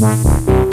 Música